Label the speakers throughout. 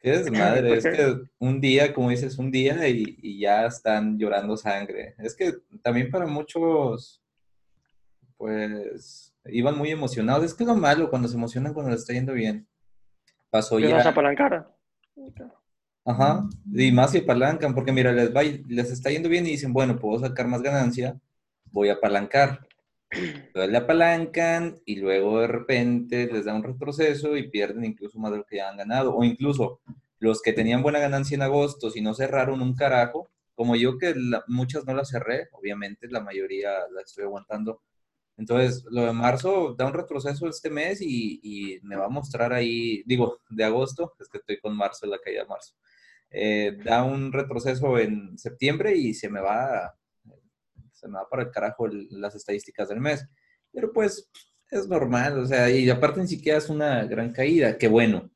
Speaker 1: Qué desmadre, es que un día, como dices, un día y, y, ya están llorando sangre. Es que también para muchos, pues, iban muy emocionados. Es que es lo malo cuando se emocionan cuando les está yendo bien. Pasó ya.
Speaker 2: vas a apalancar?
Speaker 1: Ajá, y más si apalancan, porque mira, les, va, les está yendo bien y dicen, bueno, puedo sacar más ganancia, voy a apalancar. Entonces le apalancan y luego de repente les da un retroceso y pierden incluso más de lo que ya han ganado. O incluso los que tenían buena ganancia en agosto, si no cerraron un carajo, como yo que muchas no las cerré, obviamente la mayoría la estoy aguantando. Entonces, lo de marzo da un retroceso este mes y, y, me va a mostrar ahí, digo, de agosto, es que estoy con marzo, la caída de marzo. Eh, da un retroceso en septiembre y se me va, se me va para el carajo las estadísticas del mes. Pero pues es normal, o sea, y aparte ni siquiera es una gran caída, que bueno.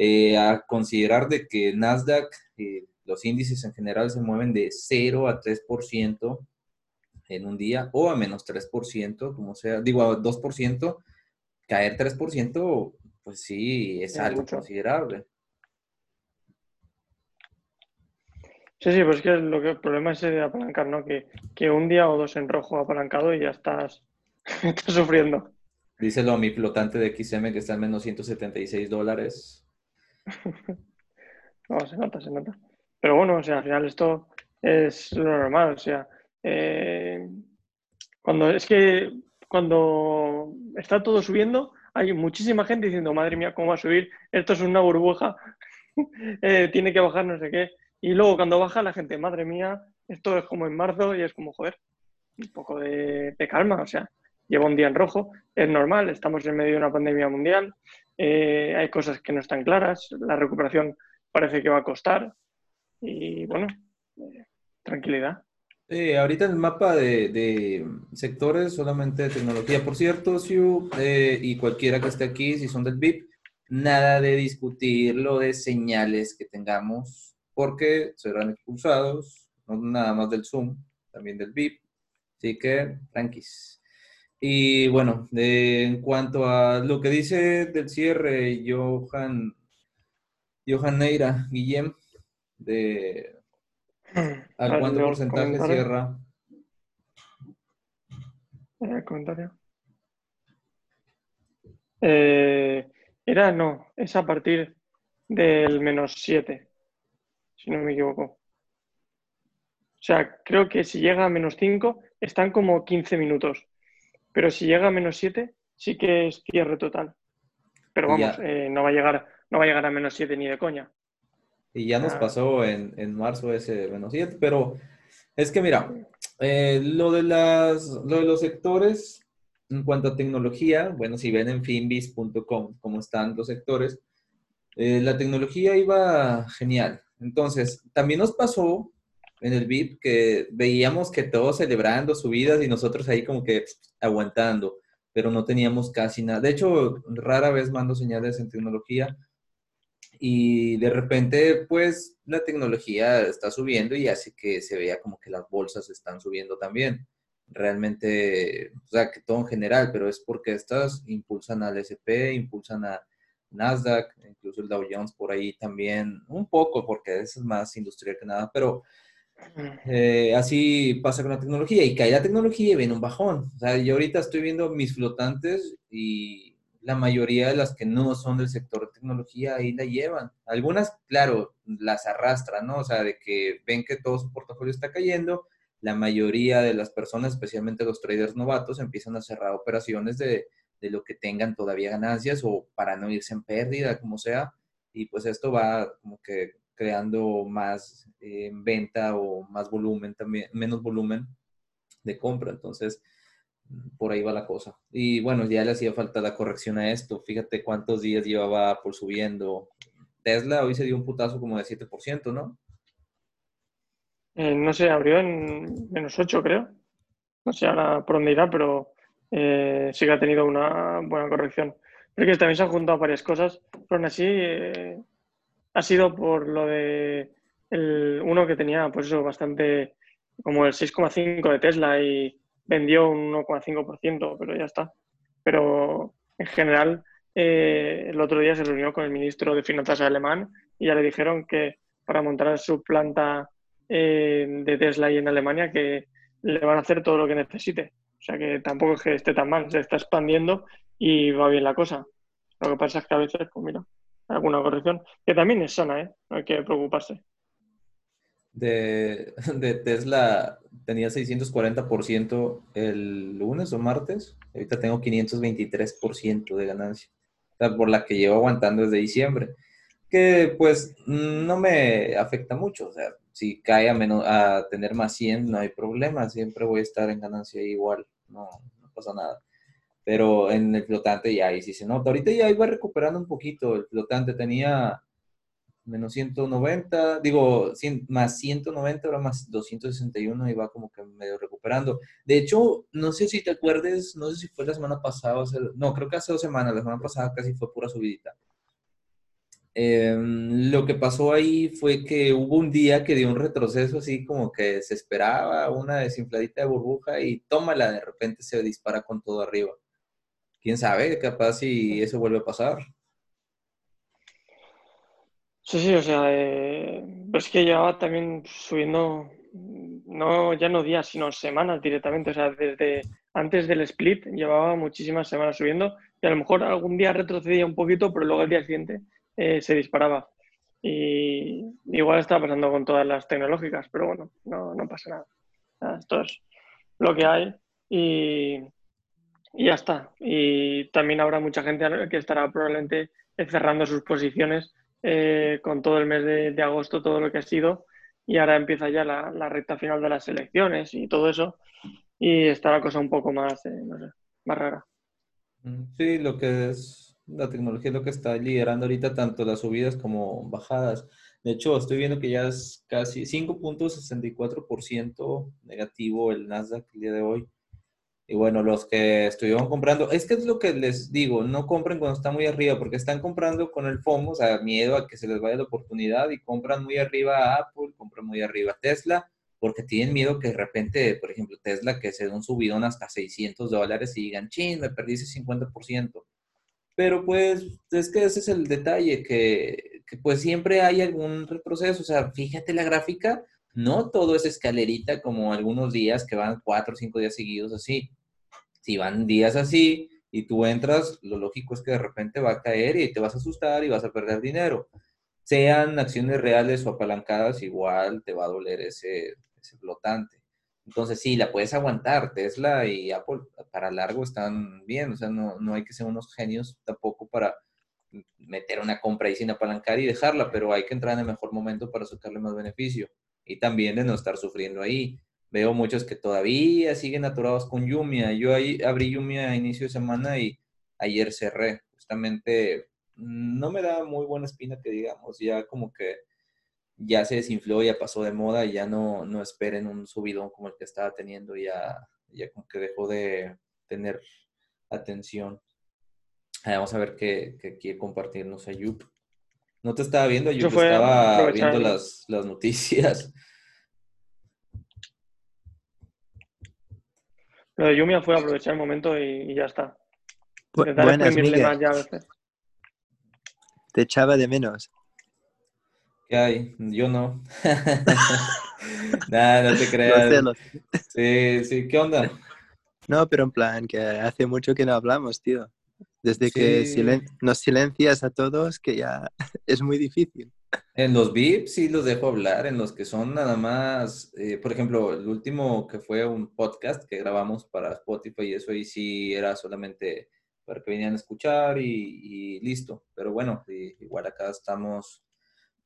Speaker 1: Eh, a considerar de que Nasdaq, eh, los índices en general se mueven de 0 a 3% en un día o a menos 3%, como sea, digo a 2%, caer 3%, pues sí, es algo considerable.
Speaker 2: Sí, sí, pues es que lo que el problema es de apalancar, ¿no? Que, que, un día o dos en rojo apalancado y ya estás, estás sufriendo.
Speaker 1: Díselo a mi flotante de XM que está en menos 176 dólares.
Speaker 2: no, se nota, se nota. Pero bueno, o sea, al final esto es lo normal, o sea, eh, cuando es que cuando está todo subiendo, hay muchísima gente diciendo, madre mía, ¿cómo va a subir? Esto es una burbuja, eh, tiene que bajar no sé qué. Y luego cuando baja la gente, madre mía, esto es como en marzo y es como, joder, un poco de, calma, o sea, lleva un día en rojo, es normal, estamos en medio de una pandemia mundial, eh, hay cosas que no están claras, la recuperación parece que va a costar y bueno, eh, tranquilidad.
Speaker 1: ahorita en el mapa de, sectores solamente de tecnología, por cierto, Siu, eh, y cualquiera que esté aquí, si son del VIP, nada de discutir lo de señales que tengamos porque serán expulsados, no nada más del Zoom, también del VIP. Así que, tranquis. Y bueno, en cuanto a lo que dice del cierre, Johan, Johan Neira, Guillem, de ¿al cuánto porcentaje cierra?
Speaker 2: ¿El comentario? Eh, era, no, es a partir del menos 7 si no me equivoco. O sea, creo que si llega a menos 5, están como 15 minutos. Pero si llega a menos 7, sí que es cierre total. Pero vamos, eh, no, va a llegar, no va a llegar a menos 7 ni de coña.
Speaker 1: Y ya nos pasó en, marzo ese menos 7, pero es que mira, eh, lo, de las, lo de los sectores en cuanto a tecnología, bueno, si ven en finbis.com cómo están los sectores, eh, la tecnología iba genial. Entonces, también nos pasó en el VIP que veíamos que todos celebrando subidas y nosotros ahí como que aguantando, pero no teníamos casi nada. De hecho, rara vez mando señales en tecnología y de repente, pues, la tecnología está subiendo y hace que se vea como que las bolsas están subiendo también. Realmente, o sea, que todo en general, pero es porque estas impulsan al SP, impulsan a Nasdaq, incluso el Dow Jones por ahí también, un poco, porque es más industrial que nada, pero eh, así pasa con la tecnología y cae la tecnología y viene un bajón. O sea, yo ahorita estoy viendo mis flotantes y la mayoría de las que no son del sector de tecnología ahí la llevan. Algunas, claro, las arrastran, ¿no? O sea, de que ven que todo su portafolio está cayendo, la mayoría de las personas, especialmente los traders novatos, empiezan a cerrar operaciones de de lo que tengan todavía ganancias o para no irse en pérdida, como sea. Y pues esto va como que creando más eh, venta o más volumen también, menos volumen de compra. Entonces, por ahí va la cosa. Y bueno, ya le hacía falta la corrección a esto. Fíjate cuántos días llevaba por subiendo. Tesla hoy se dio un putazo como de 7%, ¿no?
Speaker 2: Eh, no sé, abrió en menos 8, creo. No sé ahora por dónde irá, pero eh, sí que ha tenido una buena corrección. Pero que también se han juntado varias cosas, pero aún así eh, ha sido por lo de el, uno que tenía, pues eso, bastante, como el 6,5 de Tesla y vendió un 1,5%, pero ya está. Pero en general eh, el otro día se reunió con el ministro de Finanzas alemán y ya le dijeron que para montar su planta eh, de Tesla ahí en Alemania que le van a hacer todo lo que necesite. O sea que tampoco es que esté tan mal, se está expandiendo y va bien la cosa. Lo que pasa es que a veces, pues mira, alguna corrección, que también es sana, ¿eh? No hay que preocuparse.
Speaker 1: De, de Tesla tenía 640% el lunes o martes, ahorita tengo 523% de ganancia, por la que llevo aguantando desde diciembre, que pues no me afecta mucho, o sea, si cae a, menos, a tener más 100 no hay problema, siempre voy a estar en ganancia igual, no, no pasa nada pero en el flotante ya ahí sí se nota. Ahorita ya iba recuperando un poquito, el flotante tenía menos 190, digo, más 190, ahora más 261 y va como que medio recuperando. De hecho, no sé si te acuerdes, no sé si fue la semana pasada, no, creo que hace dos semanas, la semana pasada casi fue pura subidita. Em, lo que pasó ahí fue que hubo un día que dio un retroceso así como que se esperaba una desinfladita de burbuja y tómala, de repente se dispara con todo arriba quién sabe, capaz si eso vuelve a pasar.
Speaker 2: Sí, sí, o sea, eh, es que llevaba también subiendo, no ya no días, sino semanas directamente. O sea, desde antes del split llevaba muchísimas semanas subiendo y a lo mejor algún día retrocedía un poquito, pero luego el día siguiente eh, se disparaba. Y igual está pasando con todas las tecnológicas, pero bueno, no, no pasa nada. Esto es lo que hay. Y, ya está. Y también habrá mucha gente que estará probablemente cerrando sus posiciones eh, con todo el mes de, agosto, todo lo que ha sido. Y ahora empieza ya la, recta final de las elecciones y todo eso. Y está la cosa un poco más, eh, no sé, más rara.
Speaker 1: Sí, lo que es la tecnología es lo que está liderando ahorita tanto las subidas como bajadas. De hecho, estoy viendo que ya es casi 5.64% negativo el Nasdaq el día de hoy. Y bueno, los que estuvieron comprando, es que es lo que les digo, no compren cuando está muy arriba, porque están comprando con el FOMO, o sea, miedo a que se les vaya la oportunidad y compran muy arriba a Apple, compran muy arriba a Tesla, porque tienen miedo que de repente, por ejemplo, Tesla, que se dé un subidón hasta 600 dólares y digan, chin, me perdí ese 50%. Pero pues es que ese es el detalle, que, que pues siempre hay algún retroceso, o sea, fíjate la gráfica, no todo es escalerita como algunos días que van cuatro o cinco días seguidos así si van días así y tú entras, lo lógico es que de repente va a caer y te vas a asustar y vas a perder dinero. Sean acciones reales o apalancadas, igual te va a doler ese, ese flotante. Entonces sí, la puedes aguantar. Tesla y Apple para largo están bien. O sea, no, no hay que ser unos genios tampoco para meter una compra ahí sin apalancar y dejarla, pero hay que entrar en el mejor momento para sacarle más beneficio. Y también de no estar sufriendo ahí. Veo muchos que todavía siguen atorados con Yumia. Yo ahí abrí Yumia a inicio de semana y ayer cerré. Justamente no me da muy buena espina que digamos, ya como que ya se desinfló, ya pasó de moda y ya no, no esperen un subidón como el que estaba teniendo, ya, ya como que dejó de tener atención. vamos a ver qué, quiere compartirnos Ayup. No te estaba viendo, Ayup, estaba viendo las, las noticias.
Speaker 2: Lo de Yumia fue aprovechar el momento y, ya está.
Speaker 3: buenas, Miguel. Te echaba de menos.
Speaker 1: ¿Qué hay? Yo no. Nada, no te creas. Sí, sí, ¿qué onda?
Speaker 3: No, pero en plan, que hace mucho que no hablamos, tío. Desde que nos silencias a todos, que ya es muy difícil.
Speaker 1: En los VIPs sí los dejo hablar, en los que son nada más, eh, por ejemplo, el último que fue un podcast que grabamos para Spotify y eso ahí sí era solamente para que vinieran a escuchar y, y listo. Pero bueno, igual acá estamos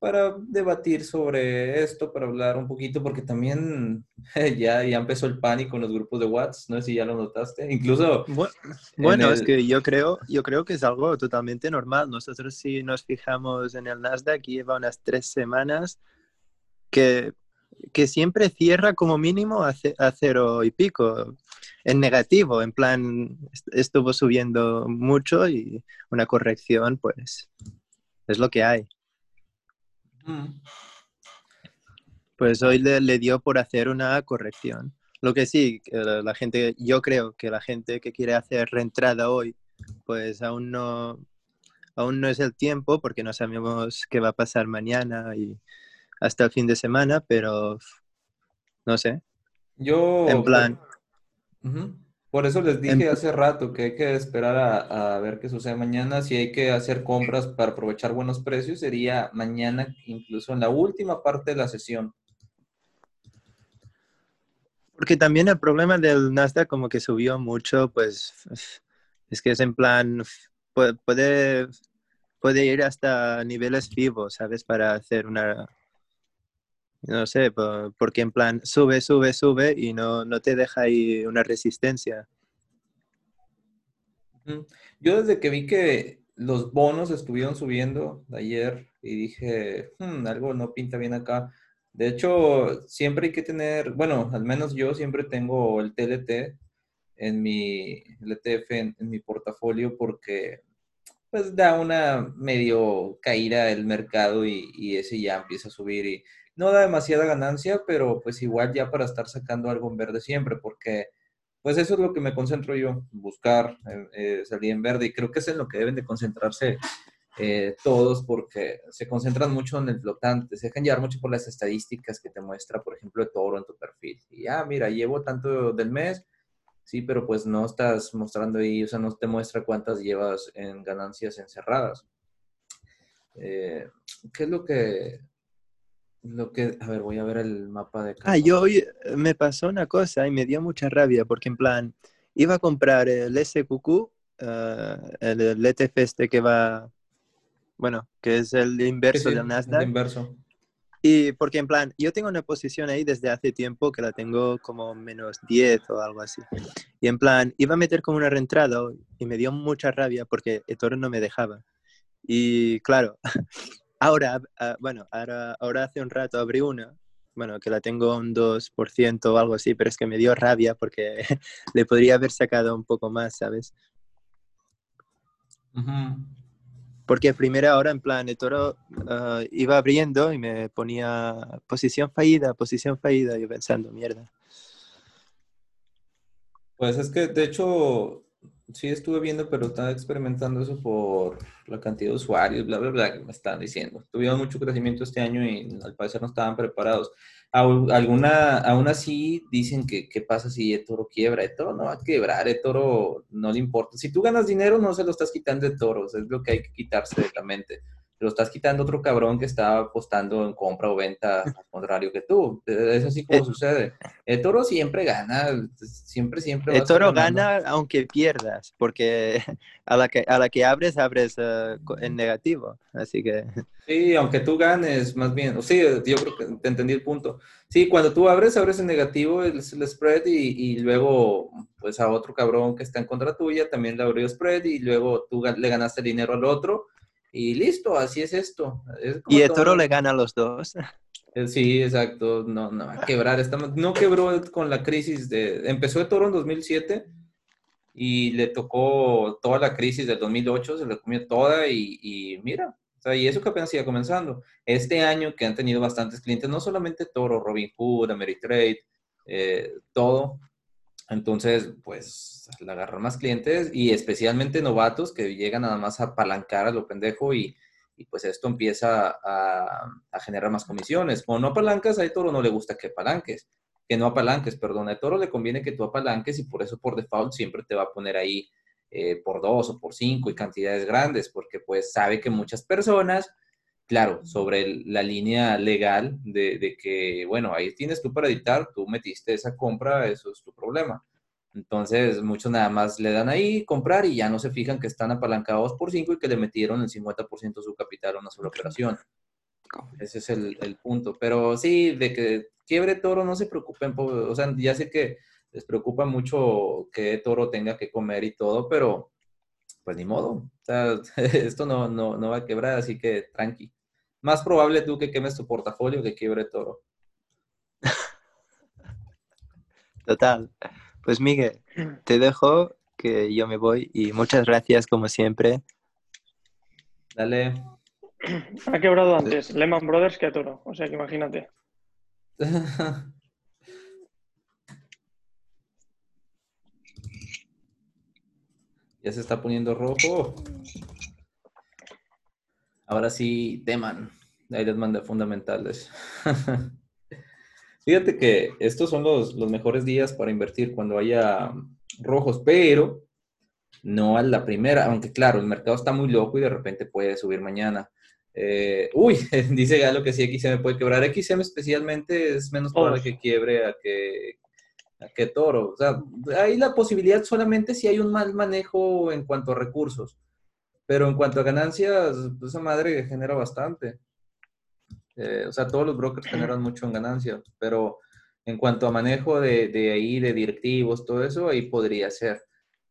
Speaker 1: para debatir sobre esto, para hablar un poquito, porque también ya, ya empezó el pánico en los grupos de WhatsApp, no sé si ya lo notaste, incluso...
Speaker 3: Bueno, es que yo creo, yo creo que es algo totalmente normal. Nosotros si nos fijamos en el Nasdaq, lleva unas tres semanas que, que siempre cierra como mínimo a, cero y pico, en negativo, en plan, estuvo subiendo mucho y una corrección, pues es lo que hay. Pues hoy le, dio por hacer una corrección. Lo que sí, la gente, yo creo que la gente que quiere hacer reentrada hoy, pues aún no, aún no es el tiempo porque no sabemos qué va a pasar mañana y hasta el fin de semana, pero no sé.
Speaker 1: Yo...
Speaker 3: En plan...
Speaker 1: Por eso les dije hace rato que hay que esperar a, ver qué sucede mañana. Si hay que hacer compras para aprovechar buenos precios, sería mañana, incluso en la última parte de la sesión.
Speaker 3: Porque también el problema del Nasdaq como que subió mucho, pues es que es en plan, puede, puede ir hasta niveles vivos, ¿sabes? Para hacer una, no sé, porque en plan sube, sube, sube y no, no te deja ahí una resistencia.
Speaker 1: Yo desde que vi que los bonos estuvieron subiendo ayer y dije, hmm, algo no pinta bien acá. De hecho, siempre hay que tener, bueno, al menos yo siempre tengo el TLT en mi, el ETF en, mi portafolio porque pues da una medio caída el mercado y, y ese ya empieza a subir no da demasiada ganancia, pero pues igual ya para estar sacando algo en verde siempre, porque pues eso es lo que me concentro yo, buscar eh, eh, salir en verde y creo que es en lo que deben de concentrarse eh, todos porque se concentran mucho en el flotante, se dejan llevar mucho por las estadísticas que te muestra, por ejemplo, el toro en tu perfil. Y ah, mira, llevo tanto del mes, sí, pero pues no estás mostrando ahí, o sea, no te muestra cuántas llevas en ganancias encerradas. ¿Qué es lo que lo que, a ver, voy a ver el mapa de...
Speaker 3: Ah, yo hoy eh, me pasó una cosa y me dio mucha rabia porque en plan, iba a comprar el SQQ, eh, el, ETF este que va, bueno, que es el inverso del Nasdaq.
Speaker 1: El inverso.
Speaker 3: Y porque en plan, yo tengo una posición ahí desde hace tiempo que la tengo como menos 10 o algo así. Y en plan, iba a meter como una reentrada y me dio mucha rabia porque el toro no me dejaba. Y claro, Ahora, ah, bueno, ahora, ahora hace un rato abrí una, bueno, que la tengo un 2% o algo así, pero es que me dio rabia porque le podría haber sacado un poco más, ¿sabes? Porque primero ahora en plan, el toro ah, iba abriendo y me ponía posición fallida, posición fallida, yo pensando, mierda.
Speaker 1: Pues es que, de hecho, Sí, estuve viendo, pero estaba experimentando eso por la cantidad de usuarios, bla, bla, bla, que me estaban diciendo. Tuvieron mucho crecimiento este año y al parecer no estaban preparados. Alguna, aún así dicen que qué pasa si Toro quiebra. Toro no va a quebrar, Toro no le importa. Si tú ganas dinero, no se lo estás quitando de toros, es lo que hay que quitarse de la mente lo estás quitando otro cabrón que está apostando en compra o venta al contrario que tú. Es así como eh, sucede. El toro siempre gana, siempre, siempre.
Speaker 3: El toro gana aunque pierdas, porque a la que, a la que abres, abres eh, en negativo. Así que.
Speaker 1: Sí, aunque tú ganes, más bien. Sí, yo creo que te entendí el punto. Sí, cuando tú abres, abres en negativo el, spread y, y, luego, pues a otro cabrón que está en contra tuya también le abrió spread y luego tú le ganaste dinero al otro y listo, así es esto.
Speaker 3: y el toro le gana a los dos.
Speaker 1: Eh, sí, exacto. No, no, a quebrar. no quebró con la crisis de... Empezó el toro en 2007 y le tocó toda la crisis del 2008, se le comió toda y, mira, o sea, y eso que apenas iba comenzando. Este año que han tenido bastantes clientes, no solamente Toro, Robin Hood, Ameritrade, eh, todo, entonces, pues, le agarran más clientes y especialmente novatos que llegan nada más a apalancar a lo pendejo y, pues esto empieza a, generar más comisiones. O no apalancas, a Toro no le gusta que apalanques, que no apalanques, perdón, a Toro le conviene que tú apalanques y por eso por default siempre te va a poner ahí eh, por dos o por cinco y cantidades grandes, porque pues sabe que muchas personas claro, sobre la línea legal de, que, bueno, ahí tienes tú para editar, tú metiste esa compra, eso es tu problema. Entonces, muchos nada más le dan ahí comprar y ya no se fijan que están apalancados por 5 y que le metieron el 50% de su capital a una sola operación. Ese es el, punto. Pero sí, de que quiebre toro, no se preocupen. O sea, ya sé que les preocupa mucho que toro tenga que comer y todo, pero pues ni modo. O sea, esto no, no, no va a quebrar, así que tranqui más probable tú que quemes tu portafolio que quiebre todo.
Speaker 3: Total. Pues Miguel, te dejo que yo me voy y muchas gracias como siempre.
Speaker 1: Dale.
Speaker 2: Ha quebrado antes Lehman Brothers que a Toro, o sea que imagínate.
Speaker 1: ya se está poniendo rojo. Ahora sí, teman. Ahí les mandé fundamentales. Fíjate que estos son los, los mejores días para invertir cuando haya rojos, pero no a la primera, aunque claro, el mercado está muy loco y de repente puede subir mañana. Eh, uy, dice Galo que sí, XM puede quebrar. XM especialmente es menos probable que quiebre a que, a que Toro. O sea, hay la posibilidad solamente si hay un mal manejo en cuanto a recursos. Pero en cuanto a ganancias, pues esa madre genera bastante. Eh, o sea, todos los brokers generan mucho en ganancias, pero en cuanto a manejo de, de ahí, de directivos, todo eso, ahí podría ser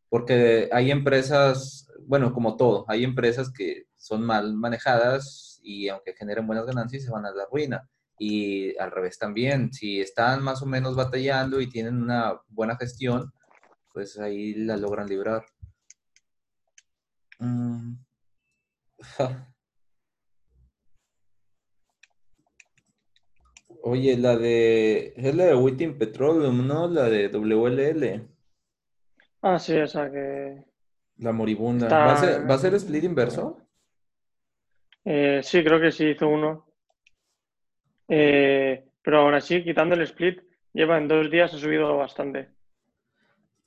Speaker 1: porque hay empresas, bueno, como todo, hay empresas que son mal manejadas y aunque generen buenas ganancias se van a la ruina. Y al revés también, si están más o menos batallando y tienen una buena gestión, pues ahí la logran librar. Mm. Oye, la de, es la de Witting Petroleum, ¿no? La de WLL.
Speaker 2: Ah, sí, o sea que.
Speaker 1: La moribunda. ¿Va, a ser, ¿Va a ser split inverso?
Speaker 2: Eh, sí, creo que sí hizo uno. Eh, pero aún así, quitando el split, lleva en dos días, ha subido bastante.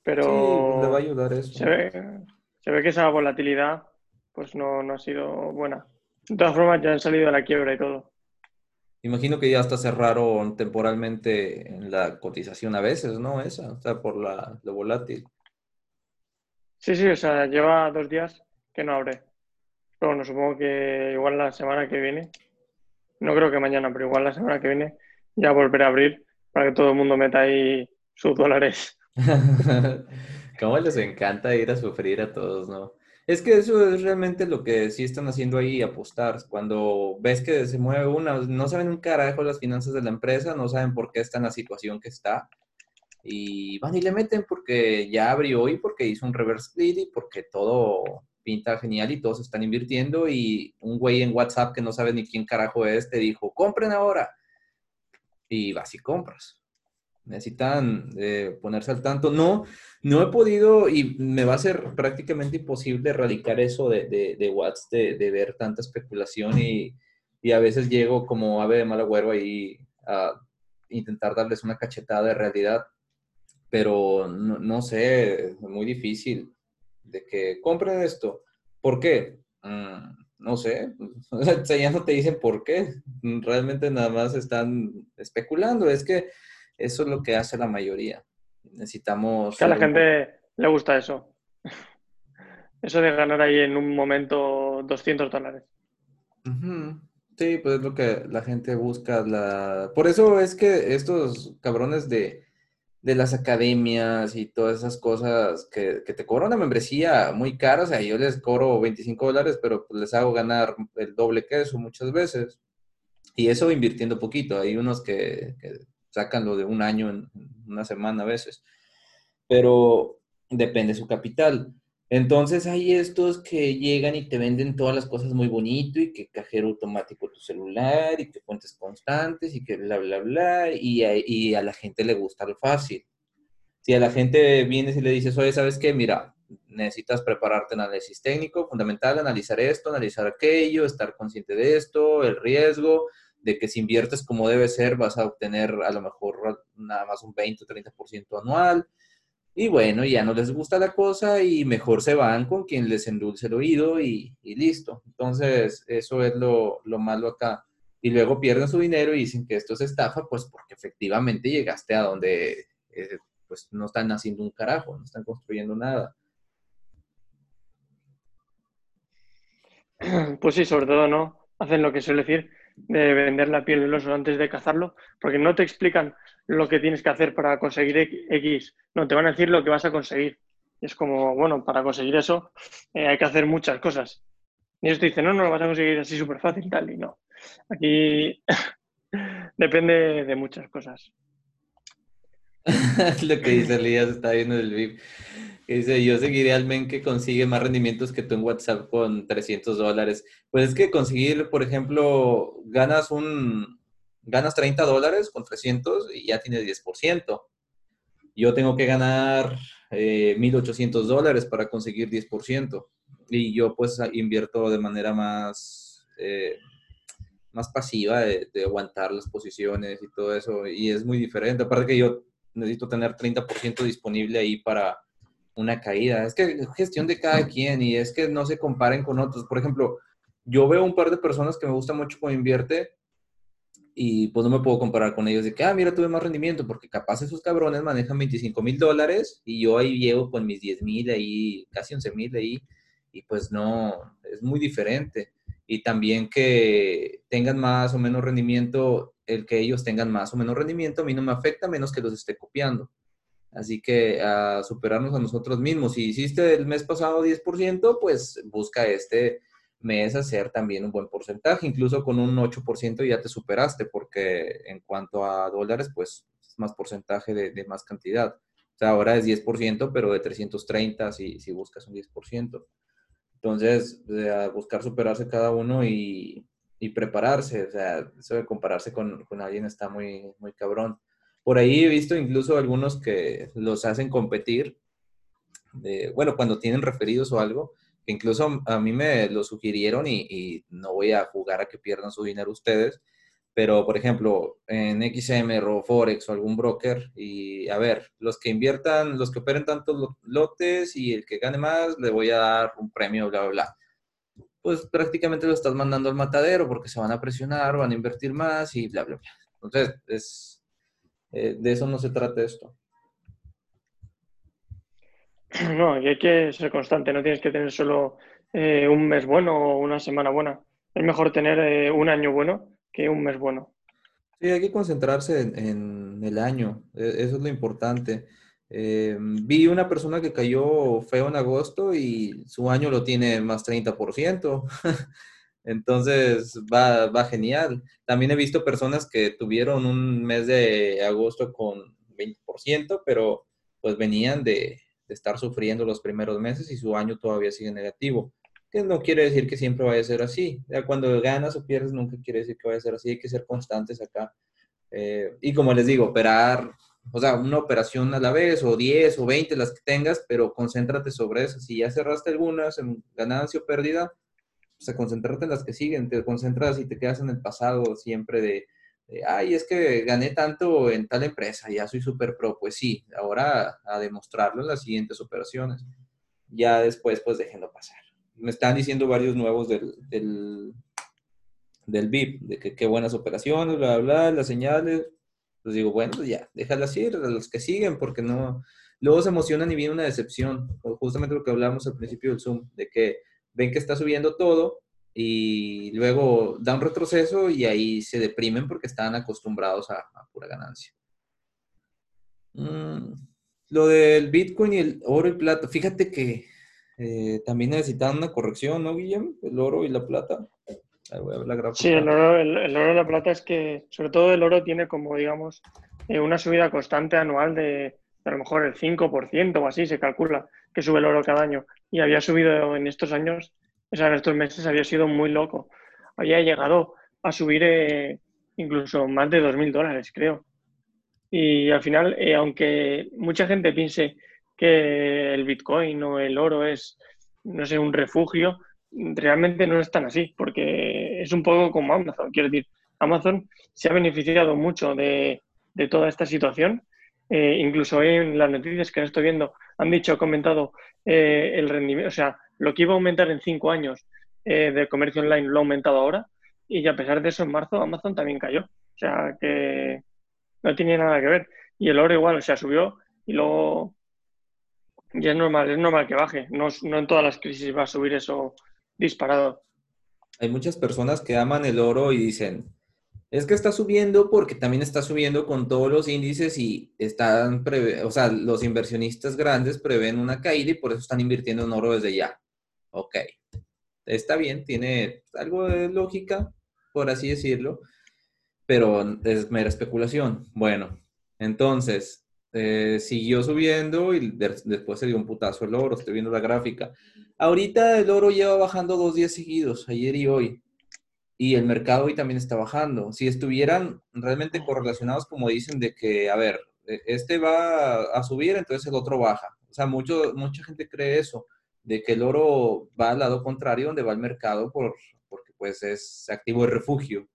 Speaker 2: Pero.
Speaker 1: Sí, le va a ayudar eso.
Speaker 2: Se ve, que esa volatilidad pues no, no ha sido buena. De todas formas, ya han salido a la quiebra y todo.
Speaker 1: Imagino que ya hasta cerraron temporalmente en la cotización a veces, ¿no? Esa, o sea, por la, lo volátil.
Speaker 2: Sí, sí, o sea, lleva dos días que no abre. Pero bueno, supongo que igual la semana que viene, no creo que mañana, pero igual la semana que viene ya volverá a abrir para que todo el mundo meta ahí sus dólares.
Speaker 1: Cómo les encanta ir a sufrir a todos, ¿no? Es que eso es realmente lo que sí están haciendo ahí, apostar. Cuando ves que se mueve una, no saben un carajo las finanzas de la empresa, no saben por qué está en la situación que está y van y le meten porque ya abrió y porque hizo un reverse split y porque todo pinta genial y todos están invirtiendo y un güey en WhatsApp que no sabe ni quién carajo es te dijo, compren ahora. Y vas y compras. Necesitan eh, ponerse al tanto. No, no he podido y me va a ser prácticamente imposible erradicar eso de, de, de WhatsApp, de, ver tanta especulación y, y, a veces llego como ave de mal agüero ahí a intentar darles una cachetada de realidad pero no, sé, es muy difícil de que compren esto. ¿Por qué? Mm, no sé, o sea, ya no te dicen por qué, realmente nada más están especulando, es que eso es lo que hace la mayoría. Necesitamos...
Speaker 2: Que a la gente le gusta eso. Eso de ganar ahí en un momento 200 dólares.
Speaker 1: Sí, pues es lo que la gente busca. La... Por eso es que estos cabrones de, de las academias y todas esas cosas que, te cobran una membresía muy cara, o sea, yo les cobro 25 dólares, pero pues les hago ganar el doble que eso muchas veces. Y eso invirtiendo poquito. Hay unos que, sacan lo de un año en una semana a veces. Pero depende de su capital. Entonces hay estos que llegan y te venden todas las cosas muy bonito y que cajero automático tu celular y que fuentes constantes y que bla, bla, bla. Y a, y a la gente le gusta lo fácil. Si a la gente vienes y le dices, oye, ¿sabes qué? Mira, necesitas prepararte en análisis técnico, fundamental, analizar esto, analizar aquello, estar consciente de esto, el riesgo, de que si inviertes como debe ser vas a obtener a lo mejor nada más un 20 o 30% anual y bueno, ya no les gusta la cosa y mejor se van con quien les endulce el oído y, listo. Entonces, eso es lo, malo acá. Y luego pierden su dinero y dicen que esto es estafa, pues porque efectivamente llegaste a donde eh, pues no están haciendo un carajo, no están construyendo nada.
Speaker 2: Pues sí, sobre todo no hacen lo que suele decir de vender la piel del oso antes de cazarlo, porque no te explican lo que tienes que hacer para conseguir X, no, te van a decir lo que vas a conseguir. Es como, bueno, para conseguir eso eh, hay que hacer muchas cosas. Y ellos te dicen, no, no lo vas a conseguir así súper fácil, tal, y no. Aquí depende de muchas cosas.
Speaker 1: lo que dice Elías, está viendo el VIP. Dice, yo seguiré al men que consigue más rendimientos que tú en WhatsApp con 300 dólares. Pues es que conseguir, por ejemplo, ganas un, ganas 30 dólares con 300 y ya tienes 10%. Yo tengo que ganar eh, 1.800 dólares para conseguir 10%. Y yo pues invierto de manera más eh, más pasiva de, aguantar las posiciones y todo eso. Y es muy diferente. Aparte que yo necesito tener 30% disponible ahí para una caída. Es que es gestión de cada quien y es que no se comparen con otros. Por ejemplo, yo veo un par de personas que me gusta mucho cómo invierte y pues no me puedo comparar con ellos de que, ah, mira, tuve más rendimiento, porque capaz esos cabrones manejan 25 mil dólares y yo ahí llevo con mis 10 mil ahí, casi 11 mil ahí, y pues no, es muy diferente. Y también que tengan más o menos rendimiento, el que ellos tengan más o menos rendimiento, a mí no me afecta menos que los esté copiando. Así que a superarnos a nosotros mismos. Si hiciste el mes pasado 10%, pues busca este mes hacer también un buen porcentaje. Incluso con un 8% ya te superaste, porque en cuanto a dólares, pues es más porcentaje de, más cantidad. O sea, ahora es 10%, pero de 330 si, si buscas un 10%. Entonces, buscar superarse cada uno y, y, prepararse. O sea, eso de compararse con, con, alguien está muy, muy cabrón. Por ahí he visto incluso algunos que los hacen competir. De, bueno, cuando tienen referidos o algo, que incluso a mí me lo sugirieron y, y no voy a jugar a que pierdan su dinero ustedes pero, por ejemplo, en XM o Forex o algún broker, y a ver, los que inviertan, los que operen tantos lotes y el que gane más, le voy a dar un premio, bla, bla, bla. Pues prácticamente lo estás mandando al matadero porque se van a presionar, van a invertir más y bla, bla, bla. Entonces, es, eh, de eso no se trata esto.
Speaker 2: No, hay que ser constante, no tienes que tener solo eh, un mes bueno o una semana buena. Es mejor tener eh, un año bueno que un mes bueno.
Speaker 1: Sí, hay que concentrarse en, el año, e, eso es lo importante. Eh, vi una persona que cayó feo en agosto y su año lo tiene más 30%. Entonces va, va, genial. También he visto personas que tuvieron un mes de agosto con 20%, pero pues venían de, de estar sufriendo los primeros meses y su año todavía sigue negativo que no quiere decir que siempre vaya a ser así. Ya cuando ganas o pierdes nunca quiere decir que vaya a ser así, hay que ser constantes acá. Eh, y como les digo, operar, o sea, una operación a la vez, o 10 o 20 las que tengas, pero concéntrate sobre eso. Si ya cerraste algunas en ganancia o pérdida, o sea, concéntrate en las que siguen, te concentras y te quedas en el pasado siempre de, ay, es que gané tanto en tal empresa, ya soy súper pro. Pues sí, ahora a demostrarlo en las siguientes operaciones. Ya después, pues déjenlo pasar me están diciendo varios nuevos del, del, del VIP, de que qué buenas operaciones, bla, bla, las señales. Pues digo, bueno, pues ya, déjalas ir, a los que siguen, porque no. Luego se emocionan y viene una decepción. Justamente lo que hablamos al principio del Zoom, de que ven que está subiendo todo y luego da un retroceso y ahí se deprimen porque están acostumbrados a, pura ganancia. Mm, lo del Bitcoin y el oro y plata, fíjate que eh, también necesitan una corrección, ¿no, Guillem? El oro y la plata.
Speaker 2: Sí, el oro, el, oro y la plata es que, sobre todo el oro tiene como, digamos, eh, una subida constante anual de, a lo mejor el 5% o así se calcula que sube el oro cada año. Y había subido en estos años, o sea, en estos meses había sido muy loco. Había llegado a subir eh, incluso más de 2.000 dólares, creo. Y al final, aunque mucha gente piense que el Bitcoin o el oro es, no sé, un refugio, realmente no es tan así, porque es un poco como Amazon. Quiero decir, Amazon se ha beneficiado mucho de, toda esta situación. Eh, incluso en las noticias que estoy viendo han dicho, han comentado eh, el rendimiento, o sea, lo que iba a aumentar en cinco años eh, de comercio online lo ha aumentado ahora. Y a pesar de eso, en marzo Amazon también cayó. O sea, que no tiene nada que ver. Y el oro igual, o sea, subió y luego y es normal, es normal que baje. No, en todas las crisis va a subir eso disparado.
Speaker 1: Hay muchas personas que aman el oro y dicen, es que está subiendo porque también está subiendo con todos los índices y están, o sea, los inversionistas grandes prevén una caída y por eso están invirtiendo en oro desde ya. Ok, está bien, tiene algo de lógica, por así decirlo, pero es mera especulación. Bueno, entonces, eh, siguió subiendo y después se dio un putazo el oro, estoy viendo la gráfica. Ahorita el oro lleva bajando dos días seguidos, ayer y hoy. Y el mercado hoy también está bajando. Si estuvieran realmente correlacionados, como dicen, de que, a ver, e, este va a subir, entonces el otro baja. O sea, mucho, mucha gente cree eso, de que el oro va al lado contrario, donde va el mercado, por, porque pues es activo de refugio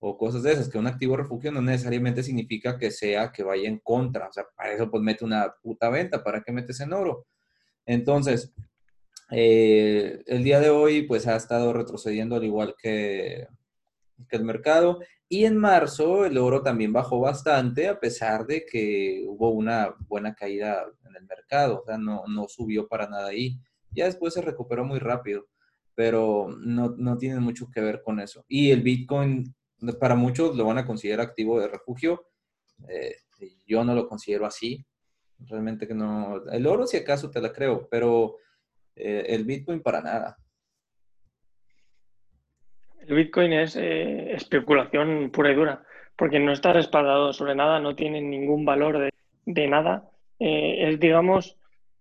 Speaker 1: o cosas de esas, que un activo de refugio no necesariamente significa que sea que vaya en contra, o sea, para eso pues mete una puta venta, ¿para qué metes en oro? Entonces, eh, el día de hoy pues ha estado retrocediendo al igual que, que el mercado y en marzo el oro también bajó bastante a pesar de que hubo una buena caída en el mercado, o sea, no, no subió para nada ahí. Ya después se recuperó muy rápido, pero no, no tiene mucho que ver con eso. Y el Bitcoin, para muchos lo van a considerar activo de refugio. Eh, yo no lo considero así. Realmente que no. El oro, si acaso, te la creo, pero eh, el Bitcoin para nada.
Speaker 2: El Bitcoin es eh, especulación pura y dura, porque no está respaldado sobre nada, no tiene ningún valor de, nada. Eh, es, digamos,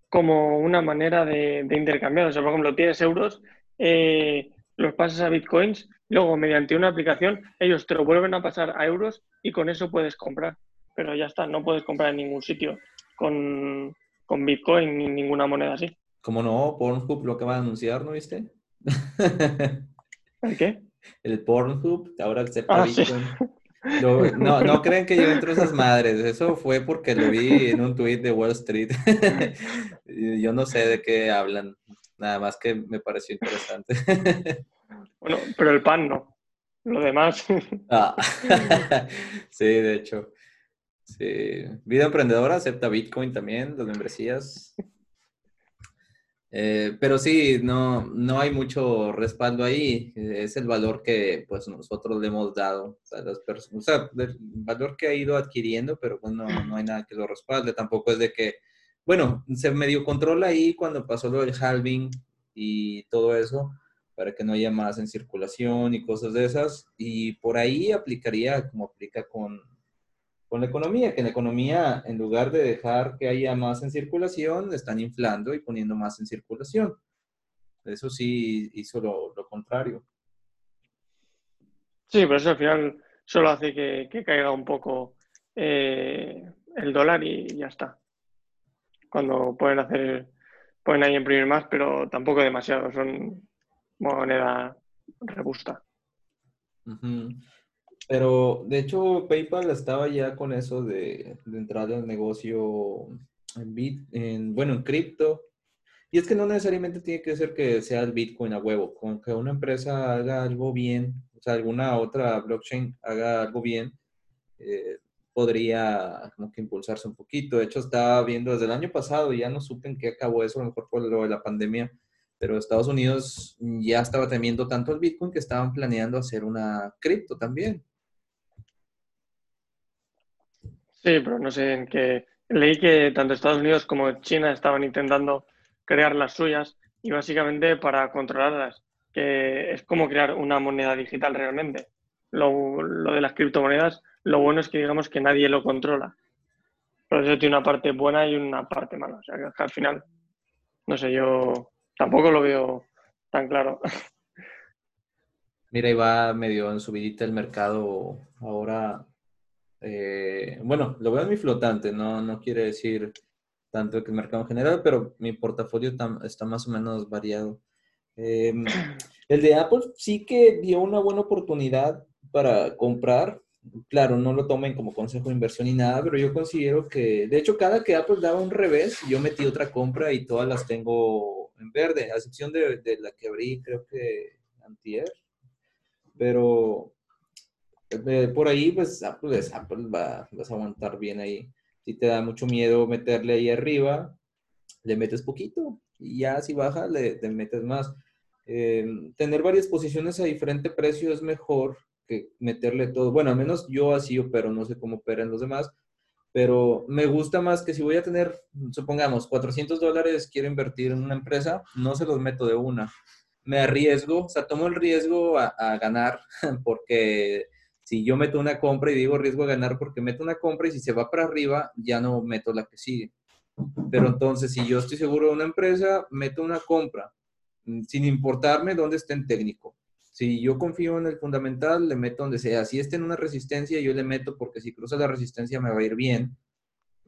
Speaker 2: como una manera de, intercambiar. O sea, por ejemplo, tienes euros, los pasas a Bitcoins, luego mediante una aplicación ellos te lo vuelven a pasar a euros y con eso puedes comprar. Pero ya está, no puedes comprar en ningún sitio con, con Bitcoin ni ninguna moneda así.
Speaker 1: Como no, Pornhub lo que va a anunciar, ¿no viste?
Speaker 2: ¿El qué?
Speaker 1: el Pornhub, ahora acepta ah, Bitcoin. no, no creen que yo entro esas madres. Eso fue porque lo vi en un tweet de Wall Street. yo no sé de qué hablan. Nada más que me pareció interesante.
Speaker 2: bueno, pero el pan no. Lo demás.
Speaker 1: Ah, sí, de hecho. Sí. Vida emprendedora acepta Bitcoin también, las membresías. Eh, pero sí, no, no hay mucho respaldo ahí. Es el valor que pues nosotros le hemos dado a las personas. O sea, el valor que ha ido adquiriendo, pero pues no, no hay nada que lo respalde. Tampoco es de que, bueno, se medio controla ahí cuando pasó lo del halving y todo eso, para que no haya más en circulación y cosas de esas. Y por ahí aplicaría como aplica con, con la economía, que en la economía, en lugar de dejar que haya más en circulación, están inflando y poniendo más en circulación. Eso sí hizo lo, contrario.
Speaker 2: Sí, pero eso al final solo hace que, caiga un poco eh, el dólar y ya está. Cuando pueden hacer, pueden ahí imprimir más, pero tampoco demasiado, son moneda robusta.
Speaker 1: Pero de hecho PayPal estaba ya con eso de, de entrar al negocio en, bit, en bueno, en cripto. Y es que no necesariamente tiene que ser que sea el Bitcoin a huevo, con que una empresa haga algo bien, o sea, alguna otra blockchain haga algo bien, eh, podría como que impulsarse un poquito. De hecho, estaba viendo desde el año pasado, ya no supe en qué acabó eso, a lo mejor por lo de la pandemia, pero Estados Unidos ya estaba temiendo tanto el Bitcoin que estaban planeando hacer una cripto también.
Speaker 2: Sí, pero no sé en qué. Leí que tanto Estados Unidos como China estaban intentando crear las suyas y básicamente para controlarlas, que es como crear una moneda digital realmente. Lo, de las criptomonedas, lo bueno es que digamos que nadie lo controla. Por eso tiene una parte buena y una parte mala. O sea que al final, no sé, yo tampoco lo veo tan claro.
Speaker 1: Mira, va medio en subidita el mercado ahora eh, bueno, lo veo en mi flotante, no, no quiere decir tanto que el mercado en general, pero mi portafolio está más o menos variado. Em, el de Apple sí que dio una buena oportunidad para comprar. Claro, no lo tomen como consejo de inversión ni nada, pero yo considero que, de hecho, cada que Apple daba un revés, yo metí otra compra y todas las tengo en verde, a excepción de, de la que abrí, creo que antier. Pero por ahí, pues Apple, Apple va, vas a aguantar bien ahí. Si te da mucho miedo meterle ahí arriba, le metes poquito y ya si baja, le, metes más. Eh, tener varias posiciones a diferente precio es mejor que meterle todo. Bueno, al menos yo así opero, no sé cómo operan los demás, pero me gusta más que si voy a tener, supongamos, 400 dólares, quiero invertir en una empresa, no se los meto de una. Me arriesgo, o sea, tomo el riesgo a ganar porque si yo meto una compra y digo riesgo de ganar porque meto una compra y si se va para arriba, ya no meto la que sigue. Pero entonces, si yo estoy seguro de una empresa, meto una compra, mm, sin importarme dónde esté en técnico. Si yo confío en el fundamental, le meto donde sea. Si está en una resistencia, yo le meto porque si cruza la resistencia me va a ir bien.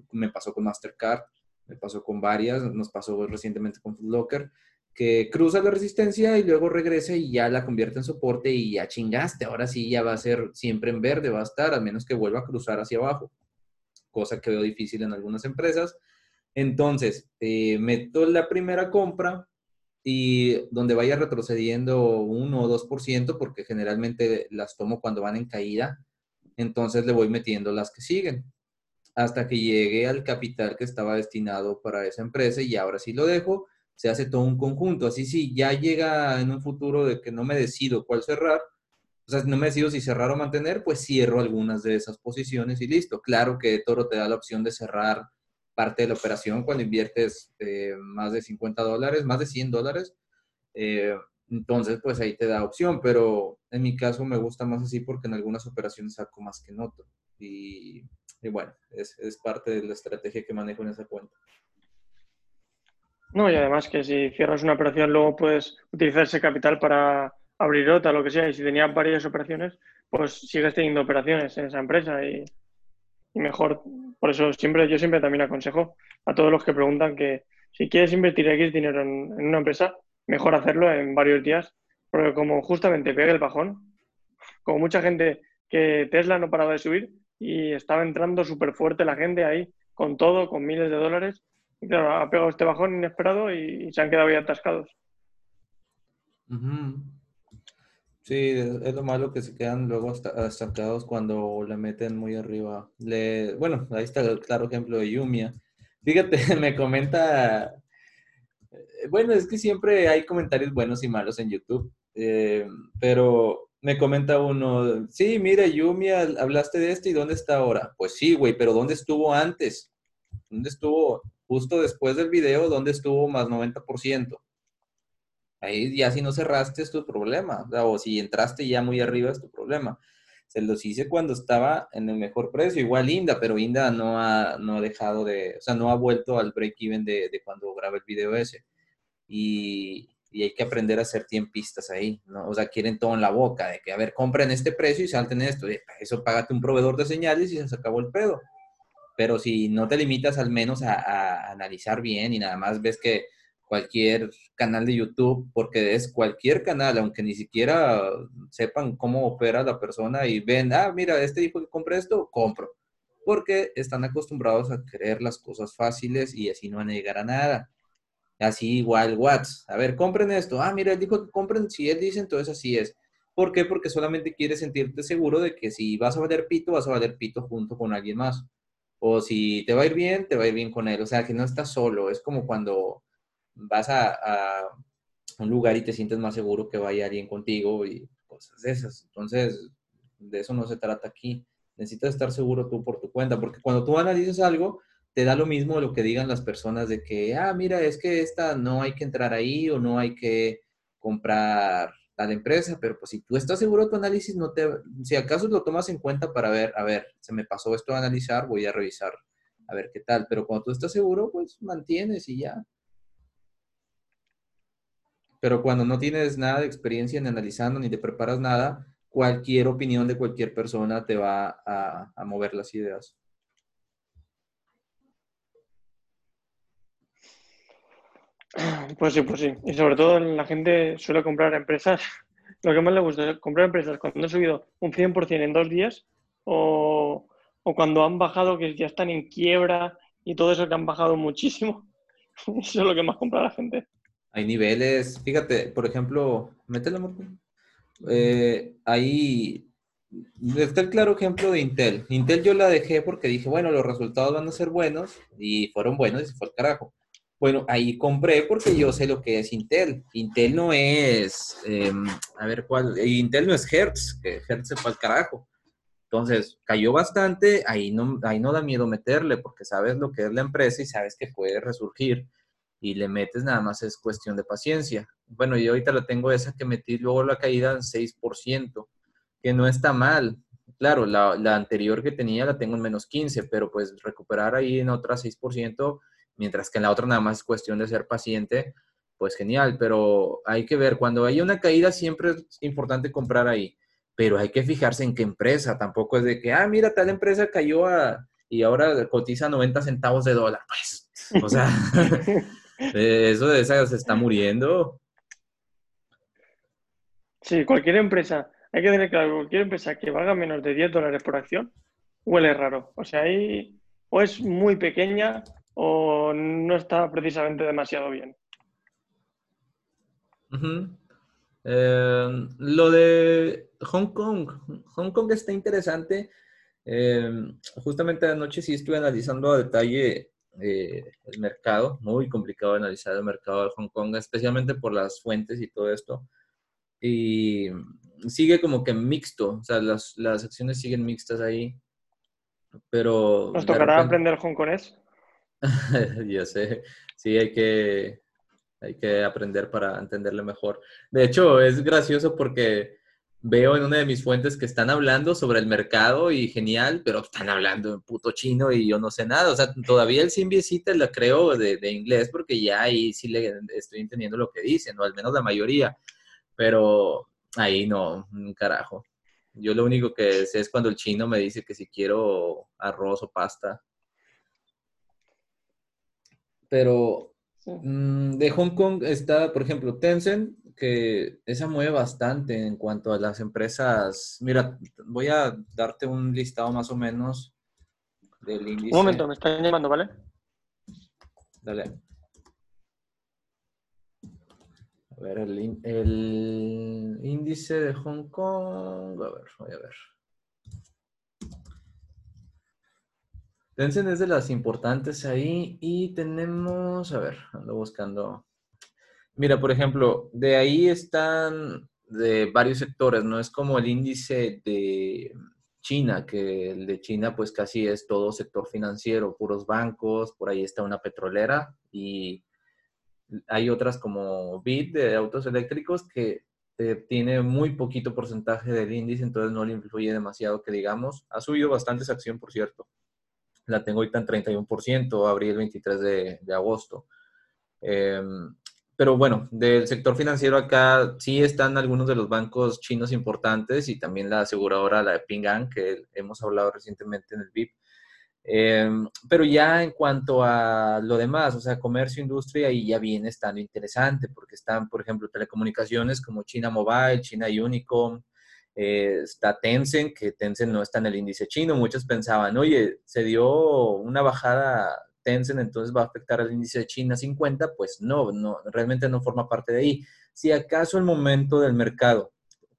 Speaker 1: Me pasó con Mastercard, me pasó con varias, nos pasó recientemente con Footlocker. Que cruza la resistencia y luego regresa y ya la convierte en soporte y ya chingaste. Ahora sí ya va a ser siempre en verde, va a estar, a menos que vuelva a cruzar hacia abajo, cosa que veo difícil en algunas empresas. Entonces, eh, meto la primera compra y donde vaya retrocediendo 1 o 2%, porque generalmente las tomo cuando van en caída, entonces le voy metiendo las que siguen hasta que llegue al capital que estaba destinado para esa empresa y ahora sí lo dejo se hace todo un conjunto. Así si ya llega en un futuro de que no me decido cuál cerrar, o sea, no me decido si cerrar o mantener, pues cierro algunas de esas posiciones y listo. Claro que Toro te da la opción de cerrar parte de la operación cuando inviertes eh, más de 50 dólares, más de 100 dólares. Eh, entonces, pues ahí te da opción, pero en mi caso me gusta más así porque en algunas operaciones saco más que en otro. Y, bueno, es, es parte de la estrategia que manejo en esa cuenta.
Speaker 2: No, y además que si cierras una operación, luego puedes utilizar ese capital para abrir otra, lo que sea. Y si tenías varias operaciones, pues sigues teniendo operaciones en esa empresa y, mejor. Por eso siempre, yo siempre también aconsejo a todos los que preguntan que si quieres invertir X dinero en, una empresa, mejor hacerlo en varios días, porque como justamente pega el bajón, como mucha gente que Tesla no paraba de subir y estaba entrando súper fuerte la gente ahí con todo, con miles de dólares, claro, ha pegado este bajón inesperado y, se han quedado ya atascados.
Speaker 1: Sí, es, lo malo que se quedan luego estancados cuando le meten muy arriba. Bueno, ahí está el claro ejemplo de Yumia. Fíjate, me comenta, eh, bueno, es que siempre hay comentarios buenos y malos en YouTube, eh, pero me comenta uno, sí, mira, Yumia, hablaste de esto y ¿dónde está ahora? Pues sí, güey, pero ¿dónde estuvo antes? ¿Dónde estuvo justo después del video donde estuvo más 90%. Ahí ya si no cerraste es tu problema, o si entraste ya muy arriba es tu problema. Se los hice cuando estaba en el mejor precio, igual Inda, pero Inda no ha, no ha dejado de, o sea, no ha vuelto al break-even de, cuando grabé el video ese. Y, y, hay que aprender a hacer tiempistas ahí, ¿no? O sea, quieren todo en la boca, de que, a ver, compren este precio y salten esto. Eso págate un proveedor de señales y se acabó el pedo. Pero si no te limitas al menos a, analizar bien y nada más ves que cualquier canal de YouTube, porque es cualquier canal, aunque ni siquiera sepan cómo opera la persona y ven, ah, mira, este dijo que compre esto, compro. Porque están acostumbrados a creer las cosas fáciles y así no van a llegar a nada. Así igual Watts. A ver, compren esto. Ah, mira, él dijo que compren. Si él dice, entonces así es. ¿Por qué? Porque solamente quieres sentirte seguro de que si vas a valer pito, vas a valer pito junto con alguien más o si te va a ir bien, te va a ir bien con él. O sea, que no estás solo. Es como cuando vas a, un lugar y te sientes más seguro que vaya alguien contigo y cosas de esas. Entonces, de eso no se trata aquí. Necesitas estar seguro tú por tu cuenta, porque cuando tú analizas algo, te da lo mismo lo que digan las personas de que, ah, mira, es que esta no hay que entrar ahí o no hay que comprar la empresa, pero pues si tú estás seguro de tu análisis, no te, si acaso lo tomas en cuenta para ver, a ver, se me pasó esto a analizar, voy a revisar, a ver qué tal, pero cuando tú estás seguro, pues mantienes y ya. Pero cuando no tienes nada de experiencia en analizando ni te preparas nada, cualquier opinión de cualquier persona te va a, a mover las ideas.
Speaker 2: Pues sí, pues sí. Y sobre todo la gente suele comprar empresas. Lo que más le gusta es comprar empresas cuando han subido un 100% en dos días o, cuando han bajado que ya están en quiebra y todo eso que han bajado muchísimo. Eso es lo que más compra la gente.
Speaker 1: Hay niveles. Fíjate, por ejemplo, mételo, eh, ahí está el claro ejemplo de Intel. Intel yo la dejé porque dije, bueno, los resultados van a ser buenos y fueron buenos y se fue al carajo. Bueno, ahí compré porque yo sé lo que es Intel. Intel no es, em, a ver cuál, Intel no es Hertz, que Hertz se fue al carajo. Entonces, cayó bastante, ahí no, ahí no da miedo meterle porque sabes lo que es la empresa y sabes que puede resurgir y le metes nada más es cuestión de paciencia. Bueno, yo ahorita la tengo esa que metí luego la caída en 6%, que no está mal. Claro, la, la anterior que tenía la tengo en menos 15, pero pues recuperar ahí en otra 6% mientras que en la otra nada más es cuestión de ser paciente, pues genial, pero hay que ver, cuando hay una caída siempre es importante comprar ahí, pero hay que fijarse en qué empresa, tampoco es de que, ah, mira, tal empresa cayó a, y ahora cotiza 90 centavos de dólar, pues, o sea, Eh, eso de esa se está muriendo.
Speaker 2: Sí, cualquier empresa, hay que tener claro, cualquier empresa que valga menos de 10 dólares por acción, huele raro. O sea, ahí o es muy pequeña o no está precisamente demasiado bien.
Speaker 1: Eh, lo de Hong Kong, Hong Kong está interesante. Eh, justamente anoche sí estuve analizando a detalle eh, el mercado, muy complicado analizar el mercado de Hong Kong, especialmente por las fuentes y todo esto. Y sigue como que mixto, o sea, las, las acciones siguen mixtas ahí. Pero.
Speaker 2: ¿Nos tocará aprender hongkonés?
Speaker 1: ya sé, sí, hay que, hay que aprender para entenderle mejor. De hecho, es gracioso porque veo en una de mis fuentes que están hablando sobre el mercado y genial, pero están hablando en puto chino y yo no sé nada. O sea, todavía el Simbiecita la creo de, de, inglés porque ya ahí sí le estoy entendiendo lo que dicen, o al menos la mayoría. Pero ahí no, un carajo. Yo lo único que sé es cuando el chino me dice que si quiero arroz o pasta. Pero mm, de Hong Kong está, por ejemplo, Tencent, que esa mueve bastante en cuanto a las empresas. Mira, voy a darte un listado más o menos del índice.
Speaker 2: Un momento, me están llamando, ¿vale?
Speaker 1: Dale. A ver, el, el, índice de Hong Kong. A ver, voy a ver. Tencent es de las importantes ahí y tenemos, a ver, ando buscando. Mira, por ejemplo, de ahí están de varios sectores, no es como el índice de China, que el de China pues casi es todo sector financiero, puros bancos, por ahí está una petrolera y hay otras como BIT de autos eléctricos que eh, tiene muy poquito porcentaje del índice, entonces no le influye demasiado que digamos. Ha subido bastante esa acción, por cierto. La tengo ahorita en 31%, abrí el 23 de, de agosto. Em, pero bueno, del sector financiero acá sí están algunos de los bancos chinos importantes y también la aseguradora, la de Ping An, que hemos hablado recientemente en el VIP. Em, pero ya en cuanto a lo demás, o sea, comercio, industria, ahí ya viene estando interesante, porque están, por ejemplo, telecomunicaciones como China Mobile, China Unicom, eh, está Tencent, que Tencent no está en el índice chino. Muchos pensaban, oye, se dio una bajada Tencent, entonces va a afectar al índice de China 50. Pues no, no, realmente no forma parte de ahí. Si acaso el momento del mercado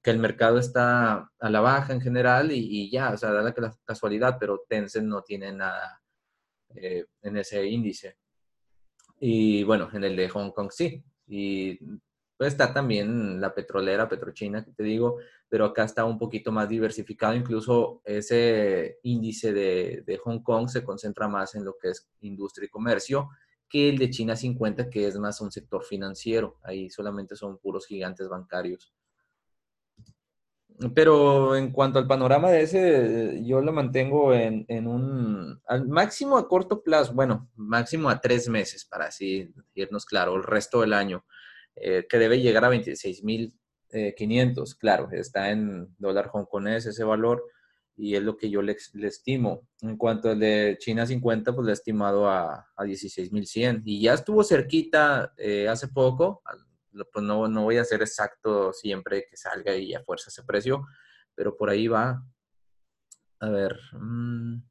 Speaker 1: que el mercado está a la baja en general y, ya, o sea, da la casualidad, pero Tencent no tiene nada eh, en ese índice. Y bueno, en el de Hong Kong sí. Y pues está también la petrolera, Petrochina, que te digo, pero acá está un poquito más diversificado. Incluso ese índice de, Hong Kong se concentra más en lo que es industria y comercio que el de China 50, que es más un sector financiero. Ahí solamente son puros gigantes bancarios. Pero en cuanto al panorama de ese, yo lo mantengo en, un, máximo a corto plazo, bueno, máximo a tres meses, para así irnos claro, el resto del año, eh, que debe llegar a 26.500, eh, claro, está en dólar hongkonés ese valor y es lo que yo le, estimo. En cuanto al de China 50, pues le he estimado a, a 16.100 y ya estuvo cerquita eh, hace poco, pues no, no voy a ser exacto siempre que salga y a fuerza ese precio, pero por ahí va. A ver. Mm.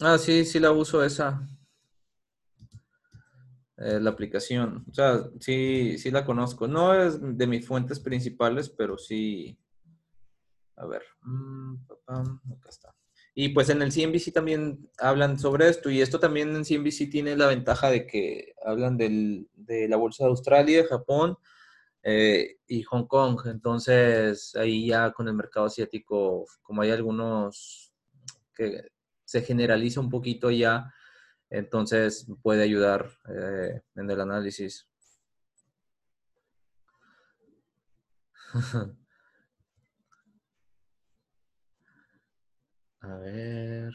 Speaker 1: Ah, sí, sí la uso esa. Eh, la aplicación. O sea, sí, sí la conozco. No es de mis fuentes principales, pero sí. A ver. Mm, acá está. Y pues en el CNBC también hablan sobre esto y esto también en CNBC tiene la ventaja de que hablan del, de la bolsa de Australia, Japón eh, y Hong Kong. Entonces ahí ya con el mercado asiático, como hay algunos que se generaliza un poquito ya, entonces puede ayudar eh, en el análisis. A ver.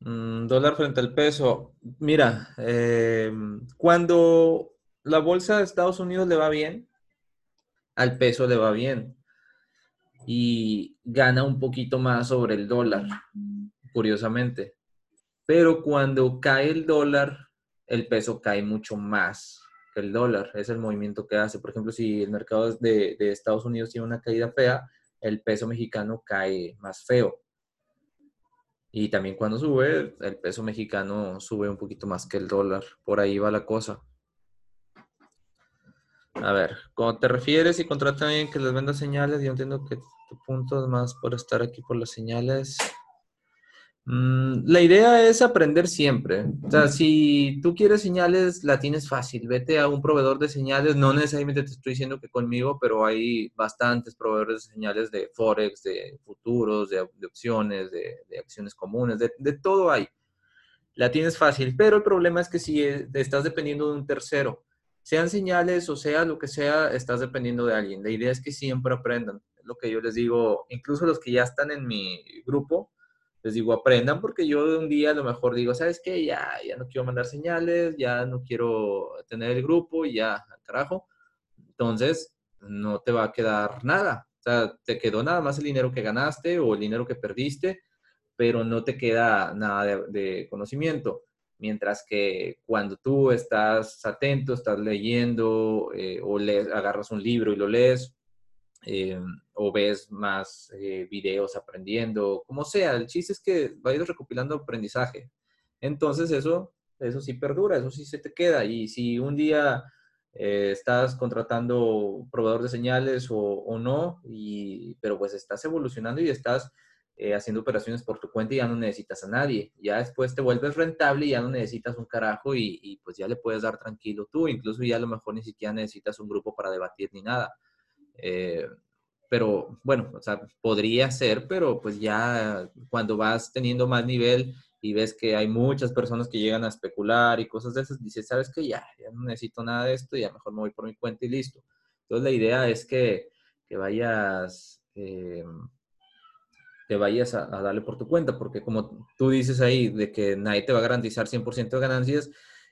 Speaker 1: Mm, dólar frente al peso. Mira, em, cuando la bolsa de Estados Unidos le va bien, al peso le va bien. Y gana un poquito más sobre el dólar, curiosamente. Pero cuando cae el dólar, el peso cae mucho más que el dólar. Es el movimiento que hace. Por ejemplo, si el mercado de, Estados Unidos tiene una caída fea, el peso mexicano cae más feo. Y también cuando sube, el peso mexicano sube un poquito más que el dólar. Por ahí va la cosa. A ver, cuando te refieres y contratan a alguien que les venda señales, yo entiendo que tu punto es más por estar aquí por las señales. Mm, la idea es aprender siempre. O sea, si tú quieres señales, la tienes fácil. Vete a un proveedor de señales. No necesariamente te estoy diciendo que conmigo, pero hay bastantes proveedores de señales de Forex, de futuros, de, opciones, de, acciones comunes, de, de, todo hay. La tienes fácil, pero el problema es que si eh, estás dependiendo de un tercero, sean señales o sea lo que sea, estás dependiendo de alguien. La idea es que siempre aprendan. Es lo que yo les digo, incluso los que ya están en mi grupo les digo, aprendan porque yo de un día a lo mejor digo, ¿sabes qué? Ya, ya no quiero mandar señales, ya no quiero tener el grupo, ya, carajo. Entonces, no te va a quedar nada. O sea, te quedó nada más el dinero que ganaste o el dinero que perdiste, pero no te queda nada de, conocimiento. Mientras que cuando tú estás atento, estás leyendo eh, o lees, agarras un libro y lo lees, eh, o ves más eh, videos aprendiendo, como sea. El chiste es que vayas recopilando aprendizaje. Entonces eso, eso sí perdura, eso sí se te queda. Y si un día eh, estás contratando proveedor de señales o, no, y, pero pues estás evolucionando y estás haciendo operaciones por tu cuenta y ya no necesitas a nadie. Ya después te vuelves rentable y ya no necesitas un carajo y, y pues ya le puedes dar tranquilo tú. Incluso ya a lo mejor ni siquiera necesitas un grupo para debatir ni nada eh, pero bueno, o sea, podría ser, pero pues ya cuando vas teniendo más nivel y ves que hay muchas personas que llegan a especular y cosas de esas, dices, sabes que ya, ya no necesito nada de esto, ya mejor me voy por mi cuenta y listo. Entonces la idea es que, que vayas, eh, que vayas a, a, darle por tu cuenta, porque como tú dices ahí, de que nadie te va a garantizar 100% de ganancias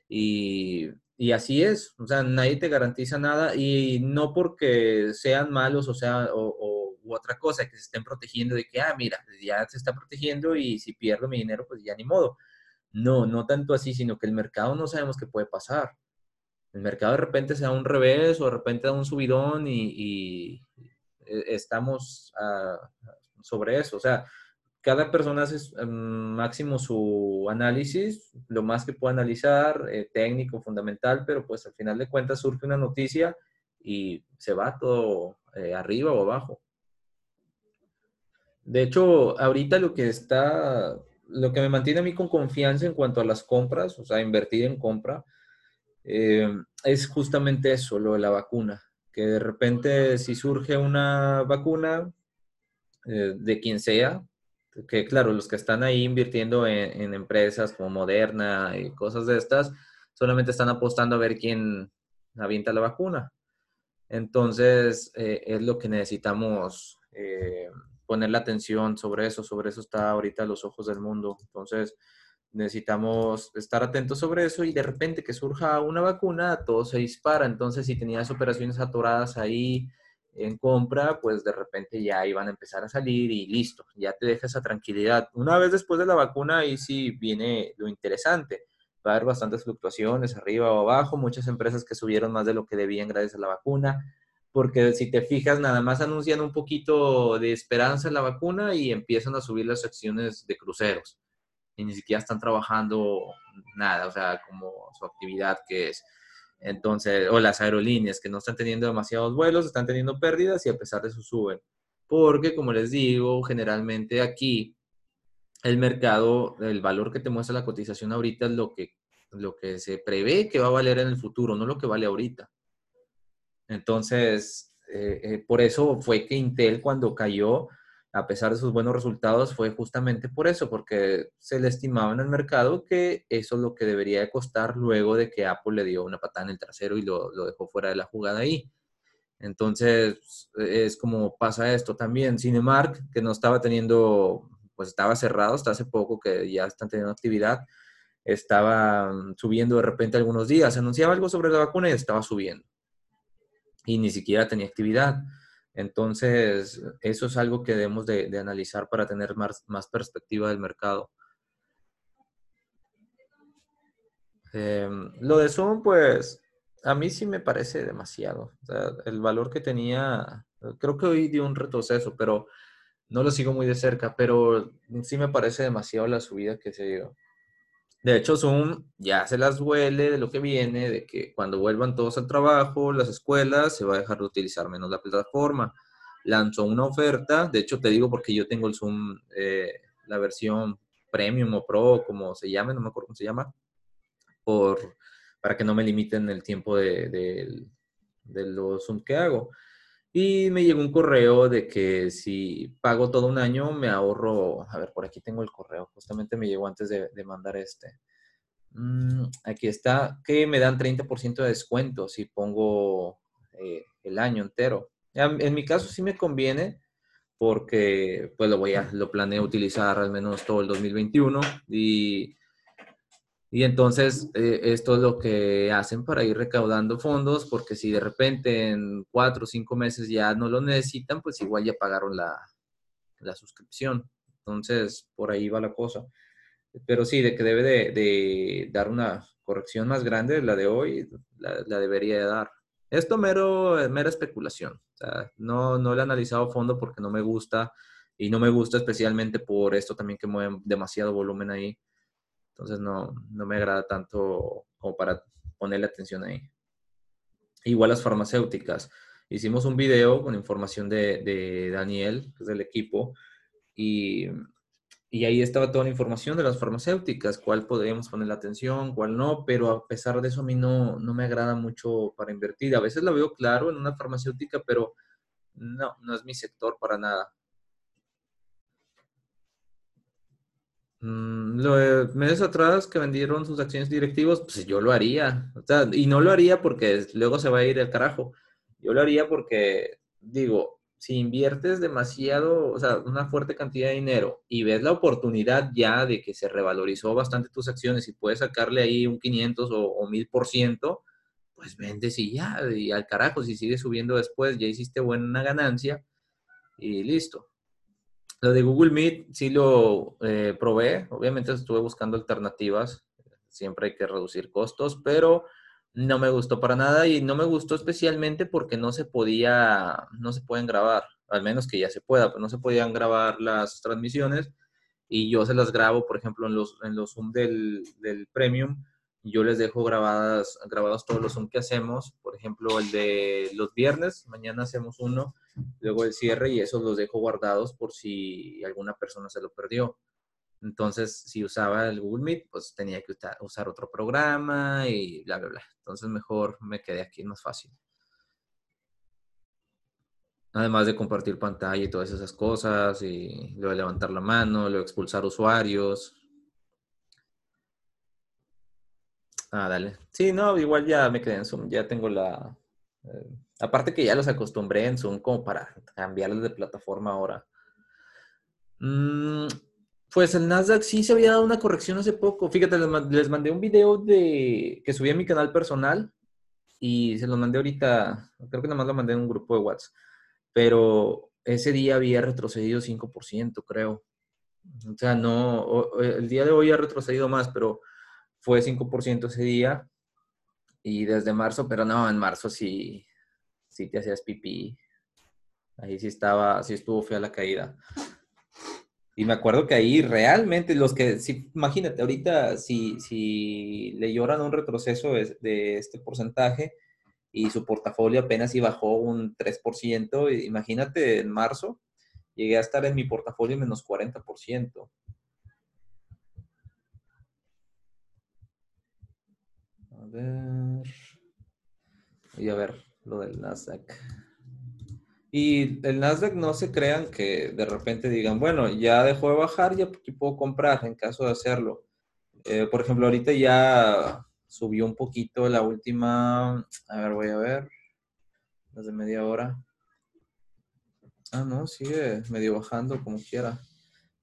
Speaker 1: y y así es, o sea, nadie te garantiza nada y no porque sean malos o sea, o, u otra cosa, que se estén protegiendo de que, ah, mira, ya se está protegiendo y si pierdo mi dinero, pues ya ni modo. No, no tanto así, sino que el mercado no sabemos qué puede pasar. El mercado de repente se da un revés o de repente da un subidón y, e, estamos ah, sobre eso. O sea, cada persona hace em, máximo su análisis, lo más que pueda analizar, eh, técnico, fundamental, pero pues al final de cuentas surge una noticia y se va todo eh, arriba o abajo. De hecho, ahorita lo que está, lo que me mantiene a mí con confianza en cuanto a las compras, o sea, invertir en compra, eh, es justamente eso, lo de la vacuna. Que de repente si surge una vacuna, de quien sea, que claro, los que están ahí invirtiendo en, empresas como Moderna y cosas de estas, solamente están apostando a ver quién avienta la vacuna. Entonces, eh, es lo que necesitamos eh, poner la atención sobre eso, sobre eso está ahorita los ojos del mundo. Entonces, necesitamos estar atentos sobre eso y de repente que surja una vacuna, todo se dispara. Entonces, si tenías operaciones atoradas ahí, en compra, pues de repente ya iban a empezar a salir y listo, ya te deja esa tranquilidad. Una vez después de la vacuna, ahí sí viene lo interesante. Va a haber bastantes fluctuaciones arriba o abajo, muchas empresas que subieron más de lo que debían gracias a la vacuna, porque si te fijas, nada más anuncian un poquito de esperanza en la vacuna y empiezan a subir las acciones de cruceros. Y ni siquiera están trabajando nada, o sea, como su actividad que es entonces, o las aerolíneas que no están teniendo demasiados vuelos, están teniendo pérdidas y a pesar de eso suben. Porque, como les digo, generalmente aquí el mercado, el valor que te muestra la cotización ahorita es lo que, lo que se prevé que va a valer en el futuro, no lo que vale ahorita. Entonces, eh, eh, por eso fue que Intel cuando cayó a pesar de sus buenos resultados, fue justamente por eso, porque se le estimaba en el mercado que eso es lo que debería de costar luego de que Apple le dio una patada en el trasero y lo, dejó fuera de la jugada ahí. Entonces, es como pasa esto también. Cinemark, que no estaba teniendo, pues estaba cerrado hasta hace poco, que ya están teniendo actividad, estaba subiendo de repente algunos días. Anunciaba algo sobre la vacuna y estaba subiendo. Y ni siquiera tenía actividad. Entonces, eso es algo que debemos de, analizar para tener más, perspectiva del mercado. Em, lo de Zoom, pues, a mí sí me parece demasiado. el valor que tenía, creo que hoy dio un retroceso, pero no lo sigo muy de cerca, pero sí me parece demasiado la subida que se dio. De hecho, Zoom ya se las huele de lo que viene, de que cuando vuelvan todos al trabajo, las escuelas, se va a dejar de utilizar menos la plataforma. Lanzó una oferta, de hecho te digo porque yo tengo el Zoom, eh, la versión Premium o Pro, como se llame, no me acuerdo cómo se llama, por, para que no me limiten el tiempo de, de, de los Zoom que hago. Y me llegó un correo de que si pago todo un año, me ahorro, a ver, por aquí tengo el correo, justamente me llegó antes de, mandar este. Mm, aquí está, que me dan 30% de descuento si pongo eh, el año entero. En mi caso sí me conviene porque pues lo voy a, lo planeo utilizar al menos todo el 2021 y y entonces eh, esto es lo que hacen para ir recaudando fondos, porque si de repente en cuatro o cinco meses ya no lo necesitan, pues igual ya pagaron la, la suscripción. Entonces, por ahí va la cosa. Pero sí, de que debe de, dar una corrección más grande, la de hoy, la, debería de dar. Esto mero, mera especulación. No, no lo he analizado a fondo porque no me gusta y no me gusta especialmente por esto también que mueven demasiado volumen ahí entonces no, no me agrada tanto como para ponerle atención ahí. Igual las farmacéuticas. Hicimos un video con información de, de Daniel, que es del equipo, y, y, ahí estaba toda la información de las farmacéuticas, cuál podríamos poner la atención, cuál no, pero a pesar de eso a mí no, no me agrada mucho para invertir. A veces lo veo claro en una farmacéutica, pero no, no es mi sector para nada. Lo de meses atrás que vendieron sus acciones directivos, pues yo lo haría. O sea, y no lo haría porque luego se va a ir el carajo. Yo lo haría porque, digo, si inviertes demasiado, o sea, una fuerte cantidad de dinero y ves la oportunidad ya de que se revalorizó bastante tus acciones y puedes sacarle ahí un 500 o, o 1000%, pues vendes y ya, y al carajo, si sigue subiendo después, ya hiciste buena ganancia y listo. Lo de Google Meet sí lo eh, probé. Obviamente estuve buscando alternativas. Siempre hay que reducir costos, pero no me gustó para nada y no me gustó especialmente porque no se podía, no se pueden grabar, al menos que ya se pueda, pero no se podían grabar las transmisiones y yo se las grabo, por ejemplo, en los, en los Zoom del, del Premium yo les dejo grabadas, grabados todos los Zoom que hacemos. Por ejemplo, el de los viernes, mañana hacemos uno, luego el cierre y esos los dejo guardados por si alguna persona se lo perdió. Entonces, si usaba el Google Meet, pues tenía que usar otro programa y bla, bla, bla. Entonces, mejor me quedé aquí, más fácil. Además de compartir pantalla y todas esas cosas, y luego levantar la mano, luego expulsar usuarios, Ah, dale. Sí, no, igual ya me quedé en Zoom, ya tengo la... Eh, aparte que ya los acostumbré en Zoom como para cambiarles de plataforma ahora. Mm, pues el Nasdaq sí se había dado una corrección hace poco. Fíjate, les, mandé un video de que subí a mi canal personal y se los mandé ahorita, creo que nada más lo mandé en un grupo de WhatsApp, pero ese día había retrocedido 5%, creo. O sea, no, el día de hoy ha retrocedido más, pero fue 5% ese día y desde marzo, pero no, en marzo sí, sí te hacías pipí. Ahí sí estaba, sí estuvo fea la caída. Y me acuerdo que ahí realmente los que, sí, imagínate, ahorita si, si le lloran un retroceso de, este porcentaje y su portafolio apenas sí bajó un 3%, imagínate en marzo, llegué a estar en mi portafolio menos 40%. Ver. Voy a ver lo del Nasdaq. Y el Nasdaq no se crean que de repente digan, bueno, ya dejó de bajar, ya puedo comprar en caso de hacerlo. Eh, por ejemplo, ahorita ya subió un poquito la última, a ver, voy a ver, desde media hora. Ah, no, sigue medio bajando como quiera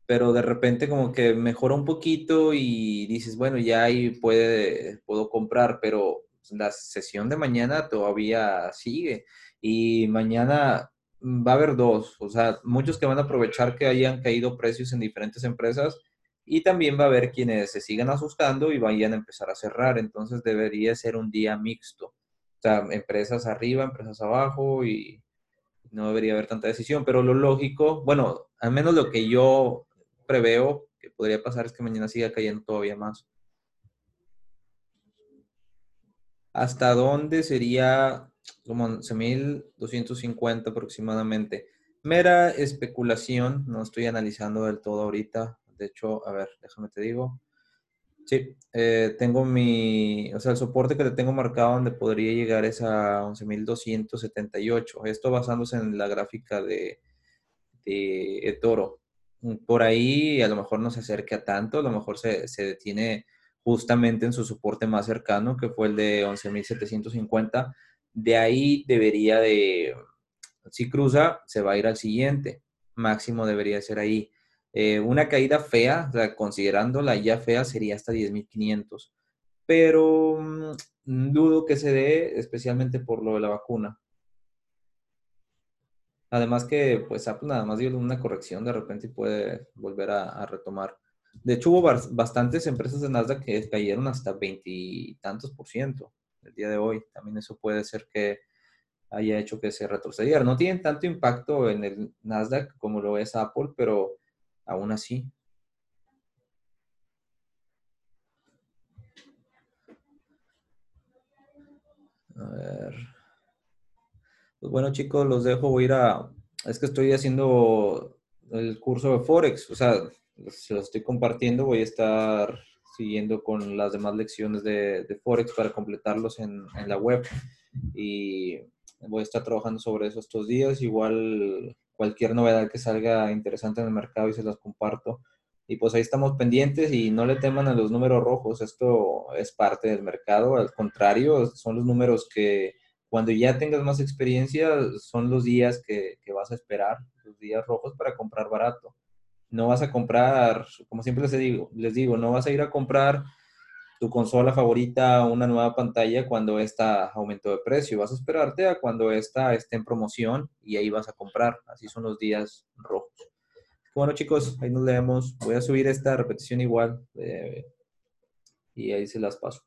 Speaker 1: pero de repente como que mejora un poquito y dices, bueno, ya ahí puede, puedo comprar, pero la sesión de mañana todavía sigue y mañana va a haber dos, o sea, muchos que van a aprovechar que hayan caído precios en diferentes empresas y también va a haber quienes se sigan asustando y vayan a empezar a cerrar, entonces debería ser un día mixto, o sea, empresas arriba, empresas abajo y no debería haber tanta decisión, pero lo lógico, bueno, al menos lo que yo preveo que podría pasar es que mañana siga cayendo todavía más. ¿Hasta dónde sería como 11.250 aproximadamente? Mera especulación, no estoy analizando del todo ahorita. De hecho, a ver, déjame te digo. Sí, eh, tengo mi, o sea, el soporte que le tengo marcado donde podría llegar es a 11.278. Esto basándose en la gráfica de, de Toro. Por ahí a lo mejor no se acerca tanto, a lo mejor se, se detiene justamente en su soporte más cercano, que fue el de 11.750. De ahí debería de, si cruza, se va a ir al siguiente. Máximo debería ser ahí. Eh, una caída fea, o sea, considerándola ya fea, sería hasta 10.500. Pero mm, dudo que se dé, especialmente por lo de la vacuna. Además que, pues, Apple nada más dio una corrección de repente y puede volver a retomar. De hecho, hubo bastantes empresas de Nasdaq que cayeron hasta veintitantos por ciento el día de hoy. También eso puede ser que haya hecho que se retrocediera. No tienen tanto impacto en el Nasdaq como lo es Apple, pero aún así. A ver. Pues bueno, chicos, los dejo. Voy a ir a. Es que estoy haciendo el curso de Forex. O sea, se los estoy compartiendo. Voy a estar siguiendo con las demás lecciones de, Forex para completarlos en, en, la web. Y voy a estar trabajando sobre eso estos días. Igual cualquier novedad que salga interesante en el mercado y se las comparto. Y pues ahí estamos pendientes y no le teman a los números rojos. Esto es parte del mercado. Al contrario, son los números que cuando ya tengas más experiencia son los días que, que vas a esperar, los días rojos para comprar barato no vas a comprar, como siempre les digo, les digo, no vas a ir a comprar tu consola favorita una nueva pantalla cuando esta aumentó de precio. Vas a esperarte a cuando esta esté en promoción y ahí vas a comprar. Así son los días rojos. Bueno, chicos, ahí nos leemos. Voy a subir esta repetición igual eh, y ahí se las paso.